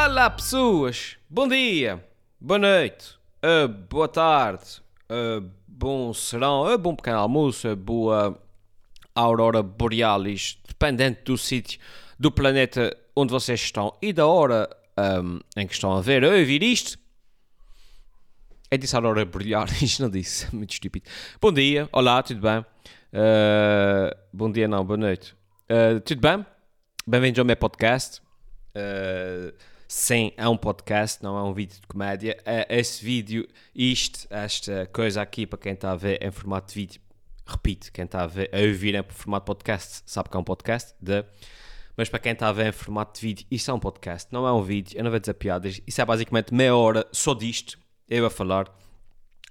Olá pessoas, bom dia, boa noite, uh, boa tarde, uh, bom serão, uh, bom pequeno almoço, boa aurora borealis, dependente do sítio do planeta onde vocês estão e da hora um, em que estão a ver a ouvir isto. É disse aurora borealis, não disse, muito estúpido. Bom dia, olá, tudo bem? Bom dia não, boa noite. Tudo bem? Bem-vindos ao meu podcast. Sim, é um podcast, não é um vídeo de comédia. Uh, esse vídeo, isto, esta coisa aqui, para quem está a ver em formato de vídeo, repito, quem está a, ver, a ouvir em formato podcast sabe que é um podcast, de, mas para quem está a ver em formato de vídeo, isso é um podcast, não é um vídeo, eu não vou dizer piadas, isso é basicamente meia hora só disto, eu a falar.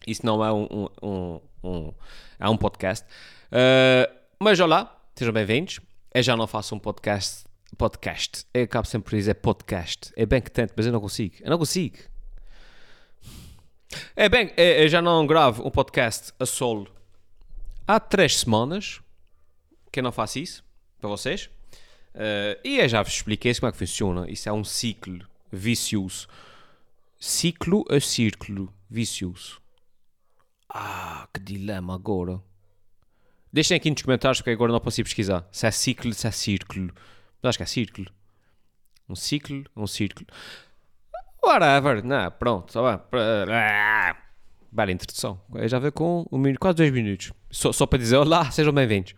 Isso não é um, um, um, um é um podcast. Uh, mas olá, sejam bem-vindos. Eu já não faço um podcast podcast. Eu acabo sempre por dizer podcast. É bem que tento, mas eu não consigo. Eu não consigo. É bem, eu já não gravo um podcast a solo há três semanas que eu não faço isso para vocês. Uh, e eu já vos expliquei como é que funciona. Isso é um ciclo vicioso. Ciclo a círculo vicioso. Ah, que dilema agora. Deixem aqui nos comentários porque agora não posso ir pesquisar. Se é ciclo, se é círculo. Mas acho que é círculo. Um ciclo, um círculo. Whatever. Não, pronto. Tá bem. Bela introdução. Eu já veio com um minuto, quase dois minutos. Só, só para dizer olá, sejam bem-vindos.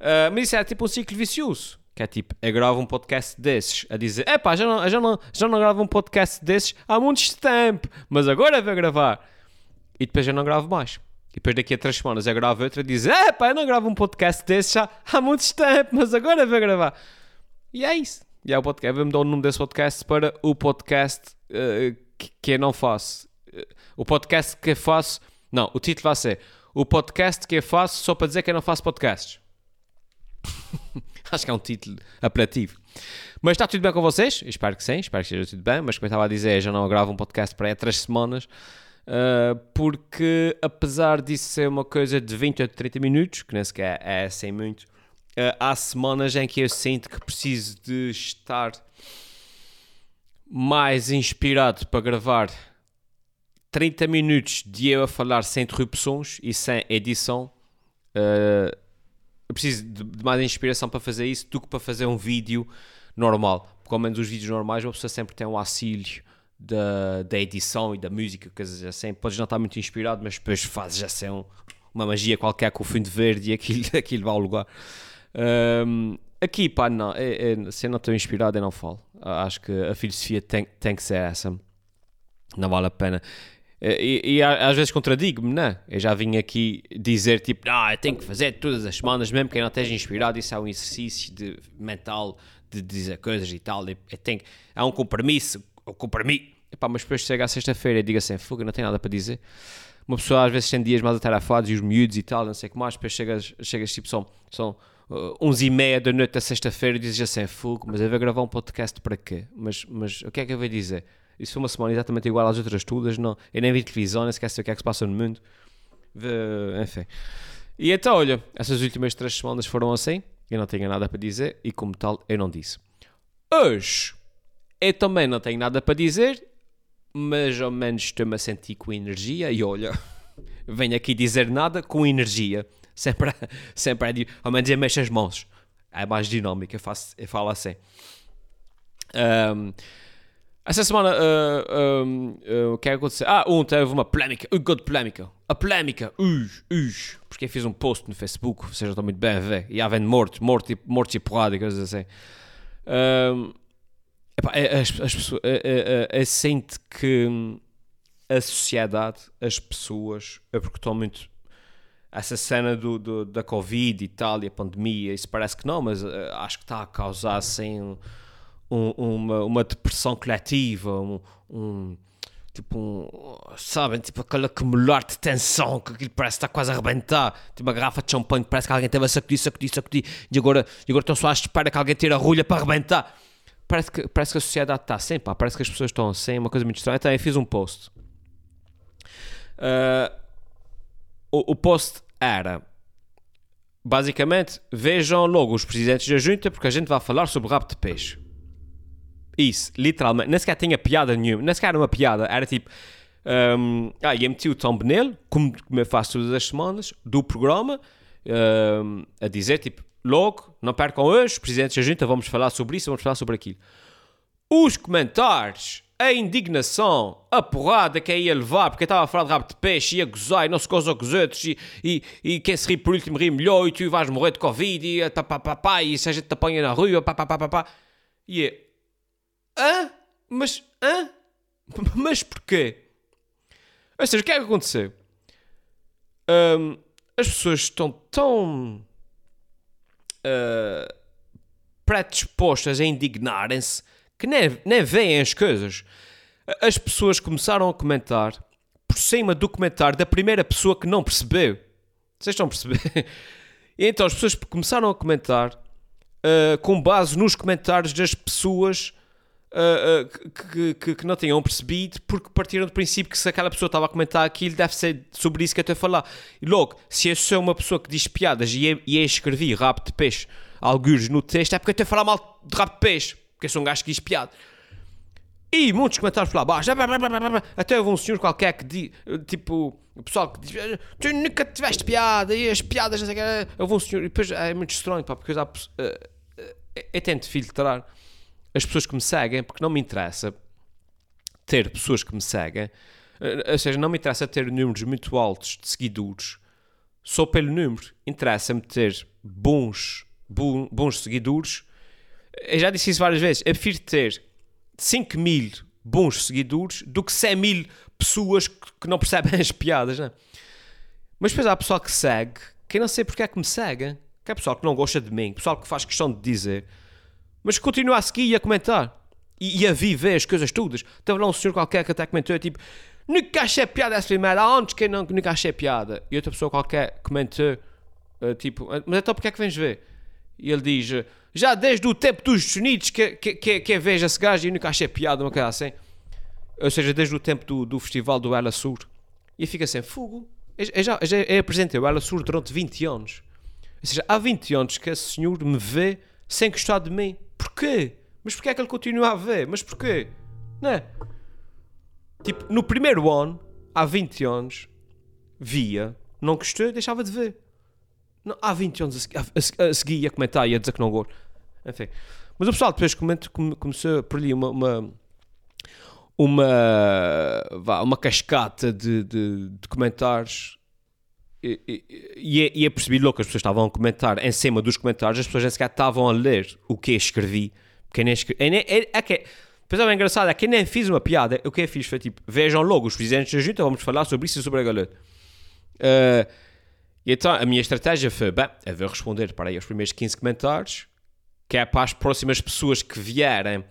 Uh, mas isso é tipo um ciclo vicioso. Que é tipo, eu gravo um podcast desses a dizer: epá, já não, já não, já não gravo um podcast desses há muito tempo, mas agora vou gravar. E depois eu não gravo mais. E depois daqui a três semanas eu gravo outra e diz: epá, eu não gravo um podcast desses já há muito tempo, mas agora vou gravar. E é isso. E é o podcast. Vou-me dar o nome desse podcast para o podcast uh, que, que eu não faço. Uh, o podcast que eu faço. Não, o título vai ser O podcast que eu faço só para dizer que eu não faço podcasts. Acho que é um título apelativo. Mas está tudo bem com vocês? Espero que sim, espero que esteja tudo bem. Mas como eu estava a dizer, já não gravo um podcast para aí há três semanas. Uh, porque apesar disso ser uma coisa de 20 a 30 minutos, que nem sequer é sem muito, uh, há semanas em que eu sinto que preciso de estar mais inspirado para gravar 30 minutos de eu a falar sem interrupções e sem edição. Uh, eu preciso de, mais inspiração para fazer isso do que para fazer um vídeo normal. Porque, ao menos, os vídeos normais, uma pessoa sempre tem um auxílio da, da edição e da música, coisas assim. Podes não estar muito inspirado, mas depois fazes assim um, uma magia qualquer com o fundo verde e aquilo, aquilo vai ao lugar. Um, aqui, pá, não, é, é, se eu não estou inspirado, eu não falo. Acho que a filosofia tem, tem que ser essa. Não vale a pena. E, e, às vezes contradigo-me, não? Eu já vim aqui dizer tipo, ah, eu tenho que fazer todas as semanas, mesmo que eu não esteja inspirado, isso é um exercício de, mental de dizer coisas e tal. Eu tenho, é um compromisso, um compromisso. Epá, mas depois chega à sexta-feira e diga assim, fuga, não tenho nada para dizer. Uma pessoa às vezes tem dias mais atarefados e os miúdos e tal, não sei o que mais, depois chegas, chegas tipo, são, são uh, uns e meia da noite da sexta-feira e dizes assim, fuga, mas eu vou gravar um podcast para quê? Mas, mas o que é que eu vou dizer? Isso foi uma semana exatamente igual às outras todas, não, eu nem vi televisão, nem sequer sei o que é que se passa no mundo. Enfim. E então, olha, essas últimas três semanas foram assim, eu não tinha nada para dizer e, como tal, eu não disse. Hoje, eu também não tenho nada para dizer, mas ao menos estou-me a sentir com energia e olha, venho aqui dizer nada com energia. Sempre, sempre é de, ao menos eu mexo as mãos. É mais dinâmico, eu, faço, eu falo assim. Um, essa semana, uh, um, uh, o que é que aconteceu? Ah, um, teve uma polémica, um de polémica. A polémica, us, porque eu fiz um post no Facebook, vocês já estão muito bem a ver, e havendo mortos, mortos e, mortos e porrada e coisas assim. Um, é, as, as pessoas, é, é, é, sente que a sociedade, as pessoas, é porque estão muito essa cena do, do, da Covid e tal, e a pandemia, isso parece que não, mas uh, acho que está a causar assim um, uma, uma depressão coletiva, um, um tipo um, sabem, tipo aquele acumular de tensão que aquilo parece estar quase a arrebentar, tipo uma garrafa de champanhe, parece que alguém teve a sacudir, sacudir, sacudir, e agora, e agora estão só à espera que alguém tire a rolha para arrebentar. Parece que, parece que a sociedade está assim, pá, parece que as pessoas estão assim, uma coisa muito estranha. Então eu fiz um post. Uh, o, o post era basicamente vejam logo os presidentes da junta porque a gente vai falar sobre rabo de peixe. Isso, literalmente. Nem sequer tinha piada nenhuma. Nem sequer era uma piada. Era tipo. Um, ah, e meti o thumbnail, como, como eu faço todas as semanas, do programa, um, a dizer tipo: logo, não percam hoje, presidentes da junta, vamos falar sobre isso, vamos falar sobre aquilo. Os comentários, a indignação, a porrada que ia levar, porque estava a falar de rabo de peixe, ia gozar e não se goza com os outros, e, e, e quem se ri por último ri melhor, e tu vais morrer de Covid, e pá, pá, pá, pá, e se a gente te apanha na rua, pá, pá, pá, pá, pá. E é, hã? Mas, hã? Mas porquê? Ou seja, o que é que aconteceu? Um, as pessoas estão tão uh, predispostas a indignarem-se que nem, nem veem as coisas. As pessoas começaram a comentar por cima do comentário da primeira pessoa que não percebeu. Vocês estão a perceber? E então as pessoas começaram a comentar uh, com base nos comentários das pessoas uh, uh, que, que, que, não tinham percebido, porque partiram do princípio que se aquela pessoa estava a comentar aquilo, deve ser sobre isso que eu estou a falar. E logo, se eu sou uma pessoa que diz piadas e eu, e eu escrevi rabo de peixe, alguns no texto, é porque eu estou a falar mal de rabo de peixe, porque eu sou um gajo que diz piada. E muitos comentários por lá abaixo. Até houve um senhor qualquer que diz, tipo, o pessoal que diz, tu nunca tiveste piada, e as piadas, não sei o que. Houve um senhor, e depois é muito estranho, pá, porque eu, já, eu tento filtrar as pessoas que me seguem, porque não me interessa ter pessoas que me seguem, ou seja, não me interessa ter números muito altos de seguidores só pelo número. Interessa-me ter bons, bons seguidores. Eu já disse isso várias vezes. Eu prefiro ter 5 mil bons seguidores do que 100 mil pessoas que não percebem as piadas, né? Mas depois há pessoal que segue, que eu não sei porque é que me segue, que é pessoal que não gosta de mim, pessoal que faz questão de dizer, mas continua a seguir e a comentar. E, e a viver as coisas todas. Teve lá um senhor qualquer que até comentou, tipo, nunca achei piada essa primeira, antes que eu não, nunca achei piada. E outra pessoa qualquer comentou, uh, tipo, mas então porque é que vens ver? E ele diz, já desde o tempo dos Unidos que, que, que, que vejo esse gajo e nunca achei piada, uma coisa assim. Ou seja, desde o tempo do, do festival do Ela Sur. E fica assim, fogo. Eu, eu já eu apresentei o Ela Sur durante 20 anos. Ou seja, há 20 anos que esse senhor me vê sem gostar de mim. Porquê? Mas porquê é que ele continua a ver? Mas porquê? Não é? Tipo, no primeiro ano, há 20 anos, via, não gostei, deixava de ver. Não, há 20 anos a, a, a, seguir a comentar e a dizer que não gosto. Enfim. Mas o pessoal depois comenta, começou por ali uma, uma, uma, vá, uma cascata de, de, de comentários e, e, e, é, é logo que as pessoas estavam a comentar em cima dos comentários, as pessoas nem sequer estavam a ler o que eu escrevi. Porque nem escrevi. É, é, é, que, depois é engraçado, é que nem fiz uma piada. O que eu fiz foi tipo: vejam logo os presidentes da junta, vamos falar sobre isso e sobre a galera. Uh, e então a minha estratégia foi: bem, eu vou responder para aí os primeiros 15 comentários, que é para as próximas pessoas que vierem uh, uh,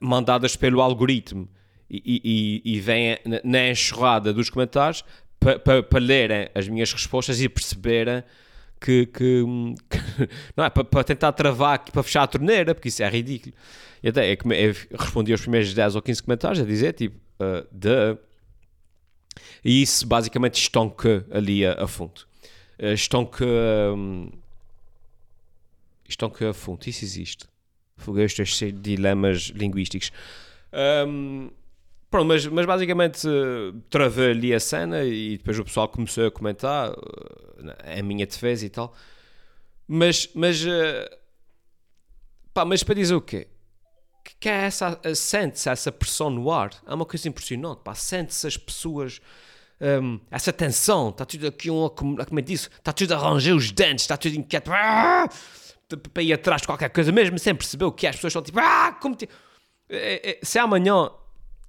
mandadas pelo algoritmo e, e, e vêm na enxurrada dos comentários, para pa, pa lerem as minhas respostas e perceberem que, que, que não é para, para, tentar travar aqui, para fechar a torneira, porque isso é ridículo. E até é que respondi aos primeiros 10 ou 15 comentários a dizer tipo, uh, de. E isso basicamente estonca ali a, a fundo. Estonca. Um, estonca a fundo. Isso existe. Cheio de dilemas linguísticos. Um, Pronto, mas, mas basicamente uh, travei ali a cena e depois o pessoal começou a comentar uh, a minha defesa e tal. Mas, mas, uh, pá, mas para dizer o quê? Que é essa, sente-se essa pressão no ar. É uma coisa impressionante, pá. Sente-se as pessoas, um, essa tensão. Está tudo aqui, um, como é que? Está tudo a ranger os dentes, está tudo inquieto. Ah! Para ir atrás de qualquer coisa, mesmo sem perceber o que é. As pessoas estão tipo, ah, como te... É, é, se amanhã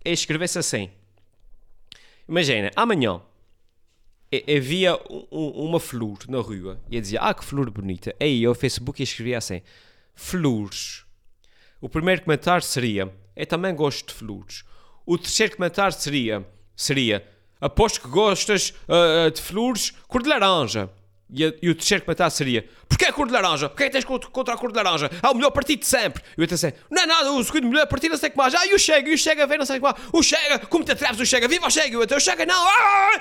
é escrever-se assim. Imagina, amanhã havia um, uma flor na rua e eu dizia, ah, que flor bonita. Aí eu no Facebook escrevia assim, flores. O primeiro comentário seria, eu também gosto de flores. O terceiro comentário seria, seria, aposto que gostas uh, de flores cor de laranja. E, e, o terceiro comentário seria: Porquê a cor de laranja? Porquê tens contra a cor de laranja? É o melhor partido de sempre. E eu assim: Não é nada, o segundo melhor partido não sei o que mais. Ah, e o Chega, e o Chega vem não sei o que mais. O Chega, como te atreves o Chega? Viva o Chega! Eu, o Chega não! Ah!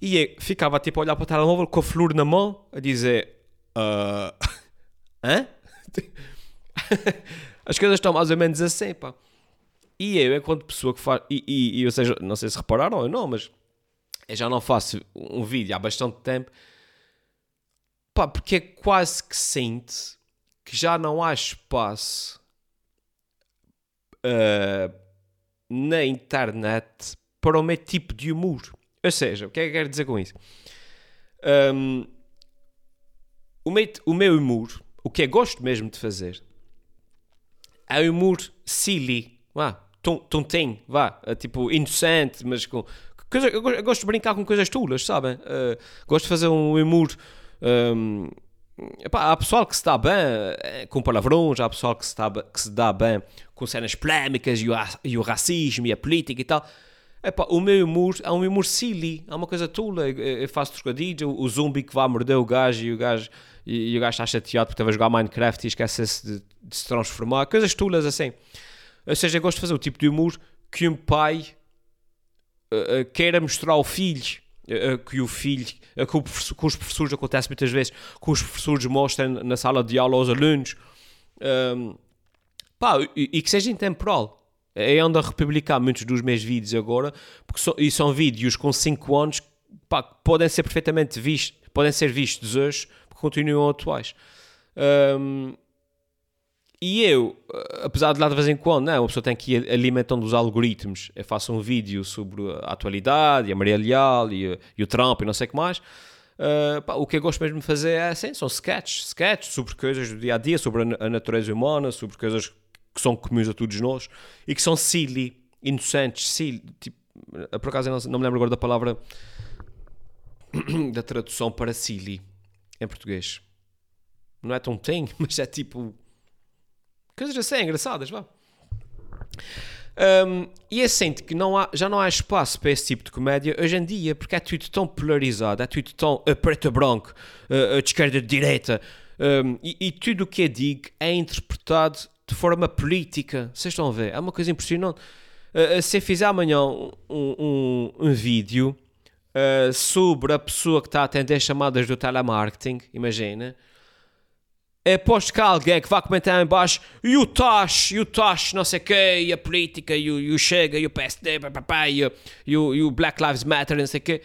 E eu ficava tipo a olhar para o telemóvel com a flor na mão a dizer: uh... Hã? As coisas estão mais ou menos assim, pá. E eu, enquanto pessoa que faz. E, e, e ou seja, não sei se repararam ou não, mas eu já não faço um vídeo há bastante tempo. Pá, porque é quase que sente que já não há espaço uh, na internet para o meu tipo de humor. Ou seja, o que é que eu quero dizer com isso? Um, o, meu, o meu humor, o que eu gosto mesmo de fazer, humor silly, vá, tontinho, vá, é tipo inocente, mas com. Coisa, eu gosto de brincar com coisas tulas, sabem? Uh, gosto de fazer um humor. Um, epá, há pessoal que se dá bem eh, com palavrões, há pessoal que se dá, que se dá bem com cenas polémicas e o, e o racismo e a política e tal. Epá, o meu humor é um humor silly, é uma coisa tula. Eu, eu faço trocadilho, o, o zumbi que vai morder o gajo e o gajo, e, e o gajo está chateado porque estava a jogar Minecraft e esquece-se de, de, se transformar. Coisas tulas assim. Ou seja, eu gosto de fazer o tipo de humor que um pai uh, uh, queira mostrar ao filho. Uh, que o filho, que, o que, os professores, acontece muitas vezes, que os professores mostram na sala de aula aos alunos. Um, pá, e, e que seja intemporal é onde a republicar muitos dos meus vídeos agora, porque so, e são vídeos com 5 anos pá, que podem ser perfeitamente vistos, podem ser vistos hoje, porque continuam atuais. Um, e eu, apesar de lá de vez em quando, não, a pessoa tem que ir alimentando os algoritmos. Eu faço um vídeo sobre a atualidade, e a Maria Leal, e, e o Trump, e não sei o que mais. Uh, pá, o que eu gosto mesmo de fazer é assim, são sketches, sketches sobre coisas do dia a dia, sobre a, a natureza humana, sobre coisas que são comuns a todos nós e que são silly, inocentes, silly, tipo, por acaso não, não me lembro agora da palavra da tradução para silly em português. Não é tão tem, mas é tipo coisas assim engraçadas, vá. Um, e é sente que não há, já não há espaço para esse tipo de comédia hoje em dia, porque é tudo tão polarizado, é tudo tão a preto branco, a, a de esquerda de direita, um, e, e, tudo o que é digo é interpretado de forma política. Vocês estão a ver? É uma coisa impressionante. Uh, se eu fizer amanhã um, um, um vídeo uh, sobre a pessoa que está a atender chamadas do telemarketing, imagina. Aposto que há alguém que vai comentar em baixo e o Tosh, e o Tosh, não sei o quê, e a política, e o, e o Chega, e o PSD, e, o, e, o, e o Black Lives Matter, não sei o quê.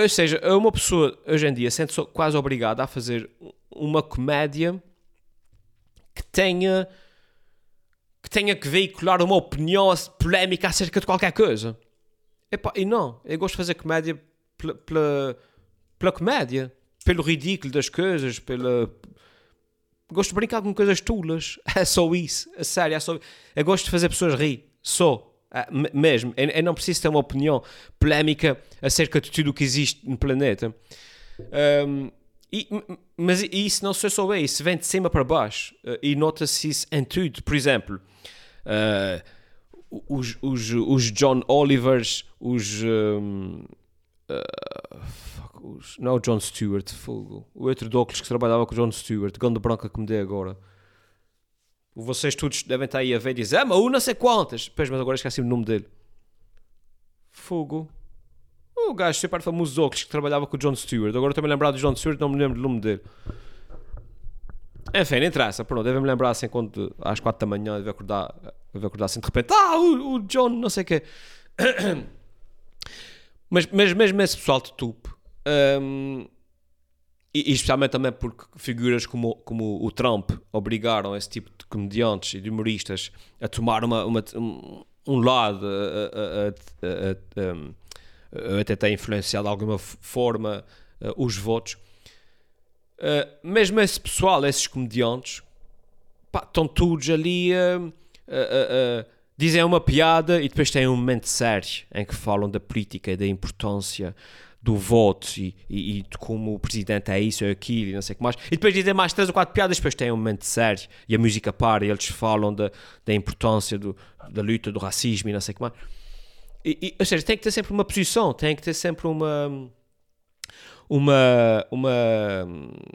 Ou seja, uma pessoa hoje em dia sente-se quase obrigada a fazer uma comédia que tenha que tenha que veicular uma opinião polémica acerca de qualquer coisa. Epá, e não, eu gosto de fazer comédia pela, pela, pela comédia, pelo ridículo das coisas, pela. Gosto de brincar com coisas tulas. É só isso. A sério, é só. Eu gosto de fazer pessoas rir. Só. É, mesmo. Eu, eu, não preciso ter uma opinião polémica acerca de tudo o que existe no planeta. Um, e, mas isso não sou só eu, isso vem de cima para baixo uh, e nota-se isso em tudo. Por exemplo, uh, os, os, os John Olivers, os, um, uh, fuck, os. Não o John Stewart, fogo. O outro óculos que trabalhava com o John Stewart, ganda branca que me dei agora. Vocês todos devem estar aí a ver e dizer, ah, mas não sei quantas. Pois, mas agora esqueci o nome dele. Fogo. O gajo super famoso óculos que trabalhava com o John Stewart. Agora estou-me a lembrar do John Stewart, não me lembro do nome dele. Enfim, não interessa. Pronto, deve-me lembrar assim quando às 4 da manhã deve acordar, deve acordar assim de repente. Ah, o, o John, não sei o quê. mas, mas mesmo esse pessoal de tupo. Um, e, e, especialmente também porque figuras como, como o Trump obrigaram esse tipo de comediantes e de humoristas a tomar uma, uma um, um lado, a, a, a, a uh, até tem influenciado de alguma forma uh, os votos. Uh, mesmo esse pessoal, esses comediantes, pá, estão todos ali a dizem uma piada e depois têm um momento sério em que falam da política e da importância do voto e, e, e, de como o presidente é isso ou aquilo e não sei o que mais. E depois dizem mais três ou quatro piadas, depois têm um momento sério e a música para e eles falam da, da importância do, da luta do racismo e não sei o que mais. E, e, ou seja, tem que ter sempre uma posição, tem que ter sempre uma uma, uma,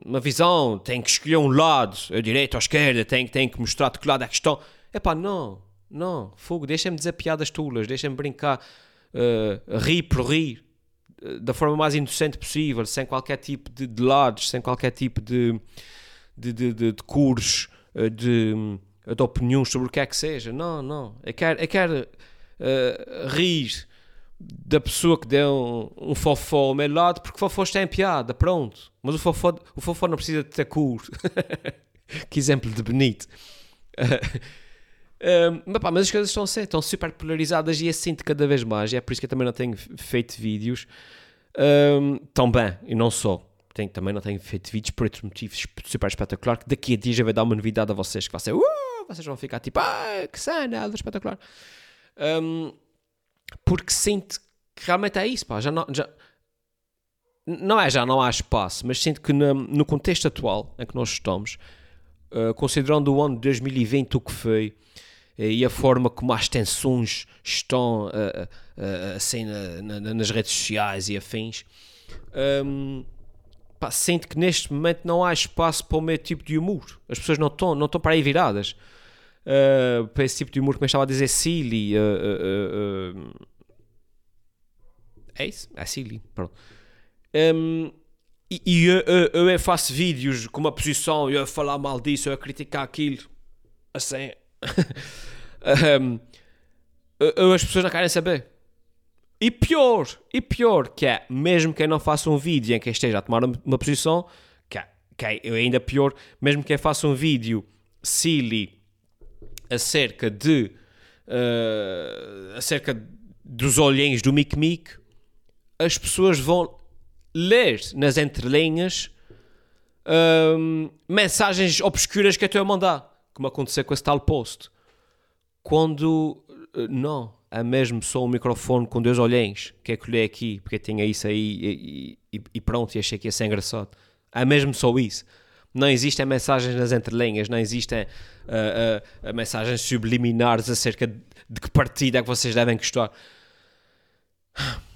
uma visão, tem que escolher um lado, a direita ou a esquerda, tem, tem que mostrar de que lado é que estão. Pá, não, não, fogo, deixem-me dizer piadas tulas, deixem-me brincar, uh, rir por rir, uh, da forma mais inocente possível, sem qualquer tipo de, de lados, sem qualquer tipo de, de, de, de, de uh, de, de opiniões sobre o que é que seja. Não, não. Eu quero, eu quero uh, rir da pessoa que deu um, um fofó ao meu lado porque o fofó está em piada, pronto. Mas o fofó, o fofó não precisa de ter cor. que exemplo de bonito. Um, mas, pá, mas as coisas estão estão super polarizadas e é sinto cada vez mais. E é por isso que eu também não tenho feito vídeos um, tão bem, e não só. Tenho, também não tenho feito vídeos por outros motivos super espetacular. Que daqui a dias já vai dar uma novidade a vocês que vai ser, uh, vocês vão ficar tipo, ah, que cena, espetacular. Um, porque sinto que realmente é isso, pá, já não, já, não é já não há espaço, mas sinto que no, no contexto atual em que nós estamos, uh, considerando o ano de 2020 o que foi, uh, e a forma como as tensões estão uh, assim na, na, nas redes sociais e afins, um, pá, sinto que neste momento não há espaço para o meu tipo de humor. As pessoas não estão não estão para aí viradas. Uh, para esse tipo de humor, como eu estava a dizer, silly. Uh, é isso? É silly. Pronto. Um, e, e eu, eu, eu, faço vídeos com uma posição, eu a falar mal disso, eu a criticar aquilo. Assim. um, eu, as pessoas não querem saber. E pior, e pior, que é, mesmo que eu não faça um vídeo em que esteja a tomar uma posição, que é, que é ainda pior, mesmo que eu faça um vídeo silly acerca de uh, acerca dos olhinhos do Mic Mic, as pessoas vão ler nas entrelinhas um, mensagens obscuras que a mandar, como aconteceu com esse tal post. Quando uh, não, é mesmo só um microfone com dois olhinhos que eu colhei aqui, porque tinha isso aí e, e, e pronto, e achei que ia ser engraçado. É mesmo só isso. Não existem mensagens nas entrelinhas, não existem uh, uh, mensagens subliminares acerca de, de que partida é que vocês devem gostar.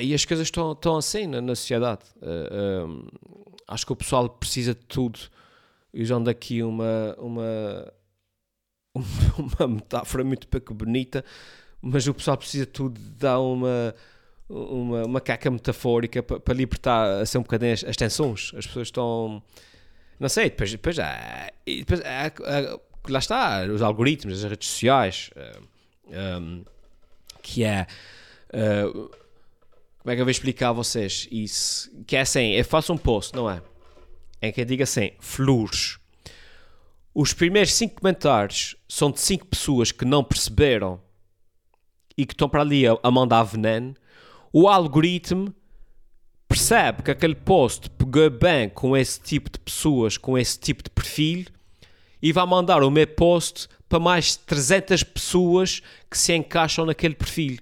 E as coisas estão, estão assim na, na sociedade. Uh, acho que o pessoal precisa de tudo. Usando aqui uma, uma, uma metáfora muito pouco bonita, mas o pessoal precisa de tudo, dá uma, uma, uma caca metafórica para, para libertar assim, um bocadinho as, as tensões. As pessoas estão não sei, depois, depois, há, depois há, há, lá está, os algoritmos, as redes sociais, uh, eh, um, ehm, que é. Uh, como é que eu vou explicar a vocês isso? Que é assim, eu faço um post, não é? Em que eu digo assim, flores. Os primeiros 5 comentários são de 5 pessoas que não perceberam e que estão para ali a, a mandar veneno. O algoritmo percebe que aquele post pegou bem com esse tipo de pessoas, com esse tipo de perfil, e vai mandar o meu post para mais 300 pessoas que se encaixam naquele perfil.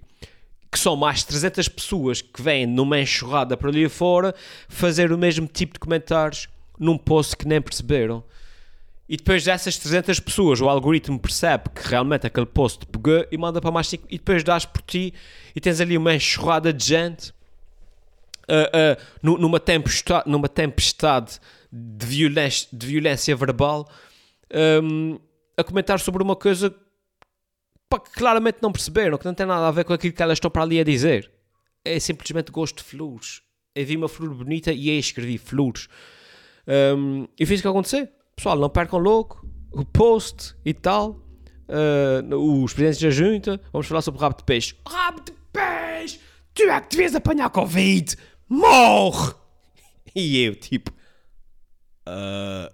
Que são mais 300 pessoas que vêm numa enxurrada para ali fora fazer o mesmo tipo de comentários num post que nem perceberam. E depois dessas 300 pessoas, o algoritmo percebe que realmente aquele post pegou e manda para mais 5. E depois dás por ti e tens ali uma enxurrada de gente uh, uh, numa, tempestade, numa tempestade de violência, de violência verbal um, a comentar sobre uma coisa que claramente não perceberam, que não tem nada a ver com aquilo que elas estão para ali a dizer. É simplesmente gosto de flores. Eu vi uma flor bonita e aí escrevi flores. Um, e fiz o que aconteceu. Pessoal, não percam louco o post e tal. Uh, os presidentes da junta. Vamos falar sobre o rabo de peixe. Rabo de peixe! Tu é que devias apanhar Covid! Morre! E eu, tipo, uh...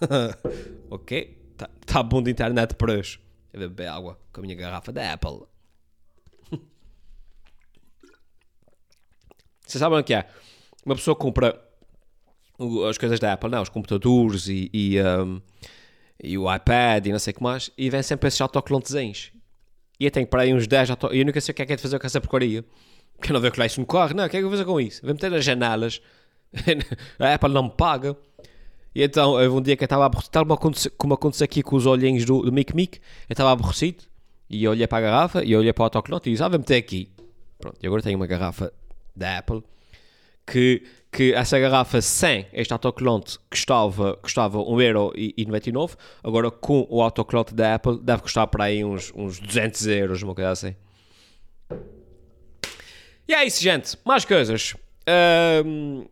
ok, tá, tá bom de internet para hoje. Eu beber água com a minha garrafa da Apple. Vocês sabem o que é? Uma pessoa compra as coisas da Apple, não, os computadores e, e, um, e o iPad e não sei o que mais, e vem sempre esses autocolantezinhos. E eu tenho para aí uns 10 auto... E eu nunca sei o que é que é de fazer com essa porcaria. Quer não ver que lá isso me corre? Não, o que é que eu vou fazer com isso? Vou meter nas janelas. a Apple não me paga. E então, houve um dia que eu estava aborrecido, tal como aconteceu aqui com os olhinhos do, do Mic Mic, eu estava aborrecido e eu olhei para a garrafa e eu olhei para o autocolante e disse, ah, vou meter aqui. Pronto, e agora tenho uma garrafa da Apple que, que essa garrafa sem este autocolante custava, custava 1,99€, agora com o autocolante da Apple deve custar para aí uns, uns 200 euros, uma coisa assim. E é isso, gente. Mais coisas. Uh,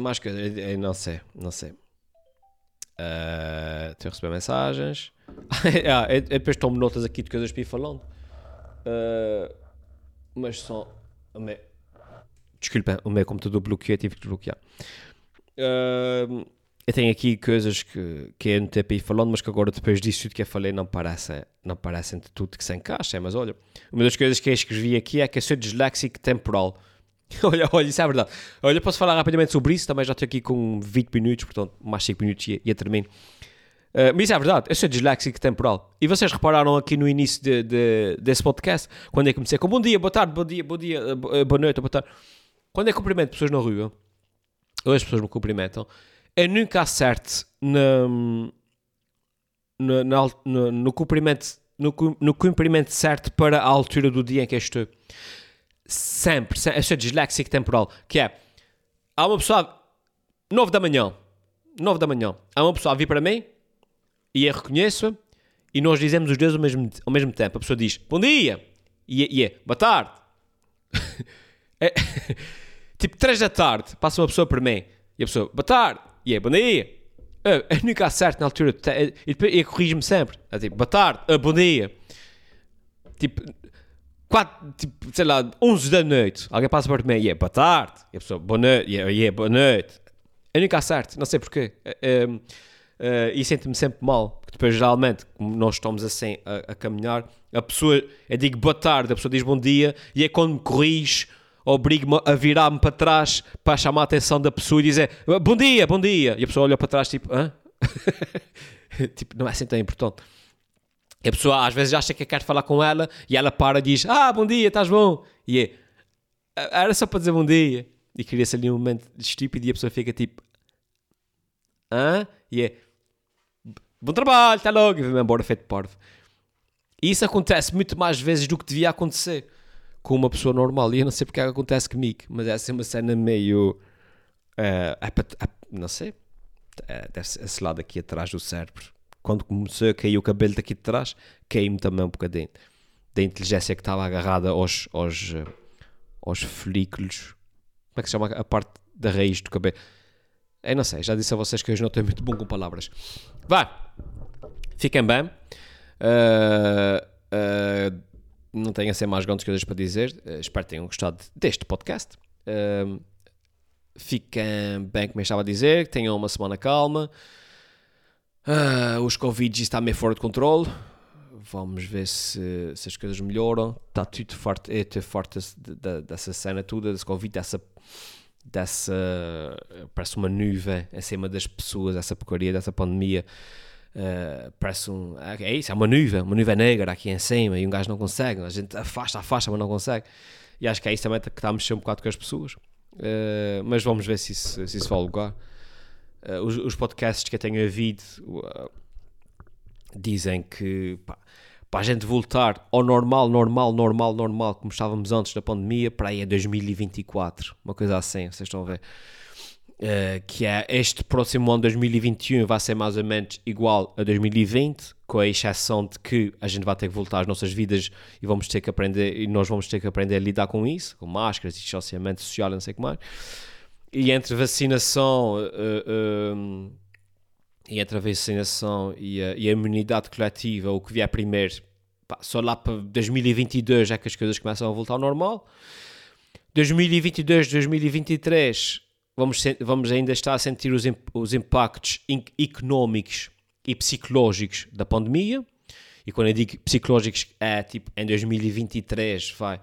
mais coisas. Não sei. Não sei. Uh, Estou a receber mensagens. ah, eu, eu depois tomo notas aqui de coisas para ir falando. Uh, mas só. Desculpa, o meu computador bloqueou, tive que bloquear. Uh, eu tenho aqui coisas que, que eu não tenho para falando, mas que agora, depois disso tudo que eu falei, não parecem, não parecem de tudo que se encaixa. Mas olha, uma das coisas que eu escrevi aqui é que eu sou disléxico temporal. olha, olha, isso é verdade. Olha, posso falar rapidamente sobre isso, também já estou aqui com 20 minutos, portanto, mais 5 minutos e, e termino. Uh, mas isso é verdade, eu sou disléxico temporal. E vocês repararam aqui no início de, de, desse podcast, quando eu comecei com bom dia, boa tarde, bom dia, bom dia, uh, boa noite, boa tarde. Quando eu cumprimento pessoas na rua, ou as pessoas me cumprimentam, eu nunca acerte na, na, na, no, no, cumprimento, no, no cumprimento certo para a altura do dia em que estou. Sempre, sempre eu sou disléxico temporal, que é, há uma pessoa, 9 da manhã, 9 da manhã, há uma pessoa a vir para mim, e eu reconheço e nós dizemos os dois ao mesmo, ao mesmo tempo. A pessoa diz bom dia e, e é boa tarde. é, tipo, três da tarde passa uma pessoa por mim e a pessoa boa tarde e é bom dia. Eu nunca acerto na altura e depois eu corrijo-me sempre. É tipo, boa tarde, uh, bom dia. Tipo, quatro, tipo, sei lá, 11 da noite. Alguém passa por mim e é boa tarde. E a pessoa, boa noite, e é, é boa noite. Eu nunca acerto, não sei porquê. Uh, uh, e sinto-me sempre mal, porque depois geralmente, como nós estamos assim a, a, caminhar, a pessoa, eu digo boa tarde, a pessoa diz bom dia, e é quando me corrijo, obrigo-me a virar-me para trás para chamar a atenção da pessoa e dizer bom dia, bom dia, e a pessoa olha para trás tipo, hã? tipo, não é assim tão importante. E a pessoa às vezes acha que quer falar com ela e ela para e diz, ah, bom dia, estás bom? E é, era só para dizer bom dia. E cria-se ali um momento estúpido e a pessoa fica tipo, hã? E é, bom trabalho, até logo, e vem embora feito parvo. E isso acontece muito mais vezes do que devia acontecer com uma pessoa normal. E eu não sei porque é acontece comigo, mas é assim uma cena meio. Uh, não sei. Deve esse lado aqui atrás do cérebro. Quando começou a cair o cabelo daqui de trás, caiu-me também um bocadinho da inteligência que estava agarrada aos, aos, eh, aos folículos. Como é que se chama a parte da raiz do cabelo? Eu não sei, já disse a vocês que hoje não estou muito bom com palavras. Vá, fiquem bem. Uh, uh, não tenho assim mais grandes coisas para dizer. Uh, espero que tenham gostado deste podcast. fiquem bem, como eu estava a dizer. Tenham uma semana calma. os Covid está meio fora de controle. Vamos ver se, se as coisas melhoram. Está tudo forte, é, forte dessa cena toda, desse Covid, dessa dessa. parece uma nuvem acima das pessoas, essa porcaria dessa pandemia. Uh, parece um. É isso, é uma nuvem, uma nuvem negra aqui em cima e um gajo não consegue. A gente afasta, afasta, mas não consegue. E acho que é isso também que está a mexer um bocado com as pessoas. Uh, mas vamos ver se isso, se isso vai lugar. Uh, os, os, podcasts que eu tenho ouvido dizem que pá, para a gente voltar ao normal, normal, normal, normal, como estávamos antes da pandemia, para aí é 2024, uma coisa assim, vocês estão a ver. Uh, que é este próximo ano 2021 vai ser mais ou menos igual a 2020, com a exceção de que a gente vai ter que voltar às nossas vidas e vamos ter que aprender e nós vamos ter que aprender a lidar com isso, com máscaras, distanciamento social, não sei o que mais. E entre vacinação uh, e entre a vacinação e a, e a imunidade coletiva, o que vier primeiro, pá, só lá para 2022 é que as coisas começam a voltar ao normal. 2022, 2023, vamos, vamos ainda estar a sentir os, os impactos económicos e psicológicos da pandemia. E quando eu digo psicológicos, é tipo em 2023, vai,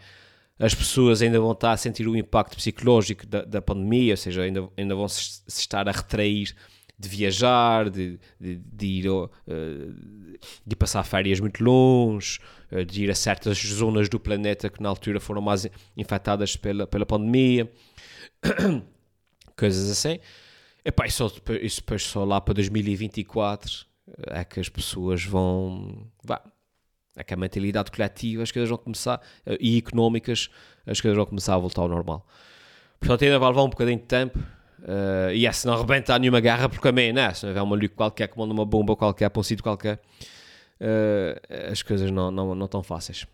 as pessoas ainda vão estar a sentir o impacto psicológico da, da pandemia, ou seja, ainda, ainda vão se, se estar a retrair de viajar, de, de, de ir uh, de passar férias muito longe, uh, de ir a certas zonas do planeta que na altura foram mais infectadas pela, pela pandemia, coisas assim. Epá, isso, isso depois só lá para 2024 é que as pessoas vão. Vá, é que a mentalidade coletiva, as coisas vão começar, uh, e económicas, as coisas vão começar a voltar ao normal. Portanto, ainda vai levar um bocadinho de tempo Uh, e é se não arrebentar nenhuma garra por caminho, né? se não houver um maluco qualquer que manda uma bomba qualquer para um sítio qualquer, uh, as coisas não, não, não tão fáceis.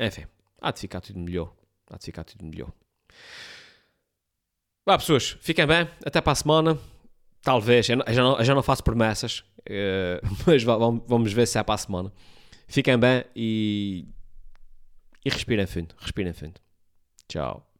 Enfim, há de ficar tudo melhor. Há de ficar tudo melhor. Vá, pessoas, fiquem bem, até para a semana. Talvez, eu, eu já, não, eu já não faço promessas, uh, mas vamos ver se é para a semana. Fiquem bem e. E respirem fundo, respirem fundo. Tchau.